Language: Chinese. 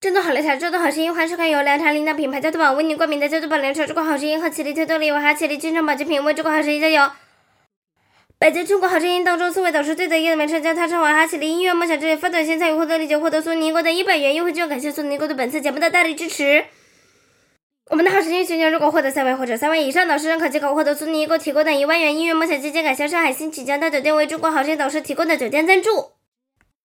真的好凉茶！真的好声音，欢迎收看由凉茶领导品牌加多宝为您冠名的加多宝凉茶中国好声音和起力推动力娃哈起力金城保健品为中国好声音加油！北京中国好声音当中四位导师最得意的名称将他称为哈起立音乐梦想之旅，发短信参与获得礼即获得苏宁易购的一百元优惠券，感谢苏宁国对本次节目的大力支持。我们的好声音学员如果获得三位或者三位以上导师认可，即可获得苏宁易购提供的一万元音乐梦想基金，感谢上海新曲江大酒店为中国好声音导师提供的酒店赞助。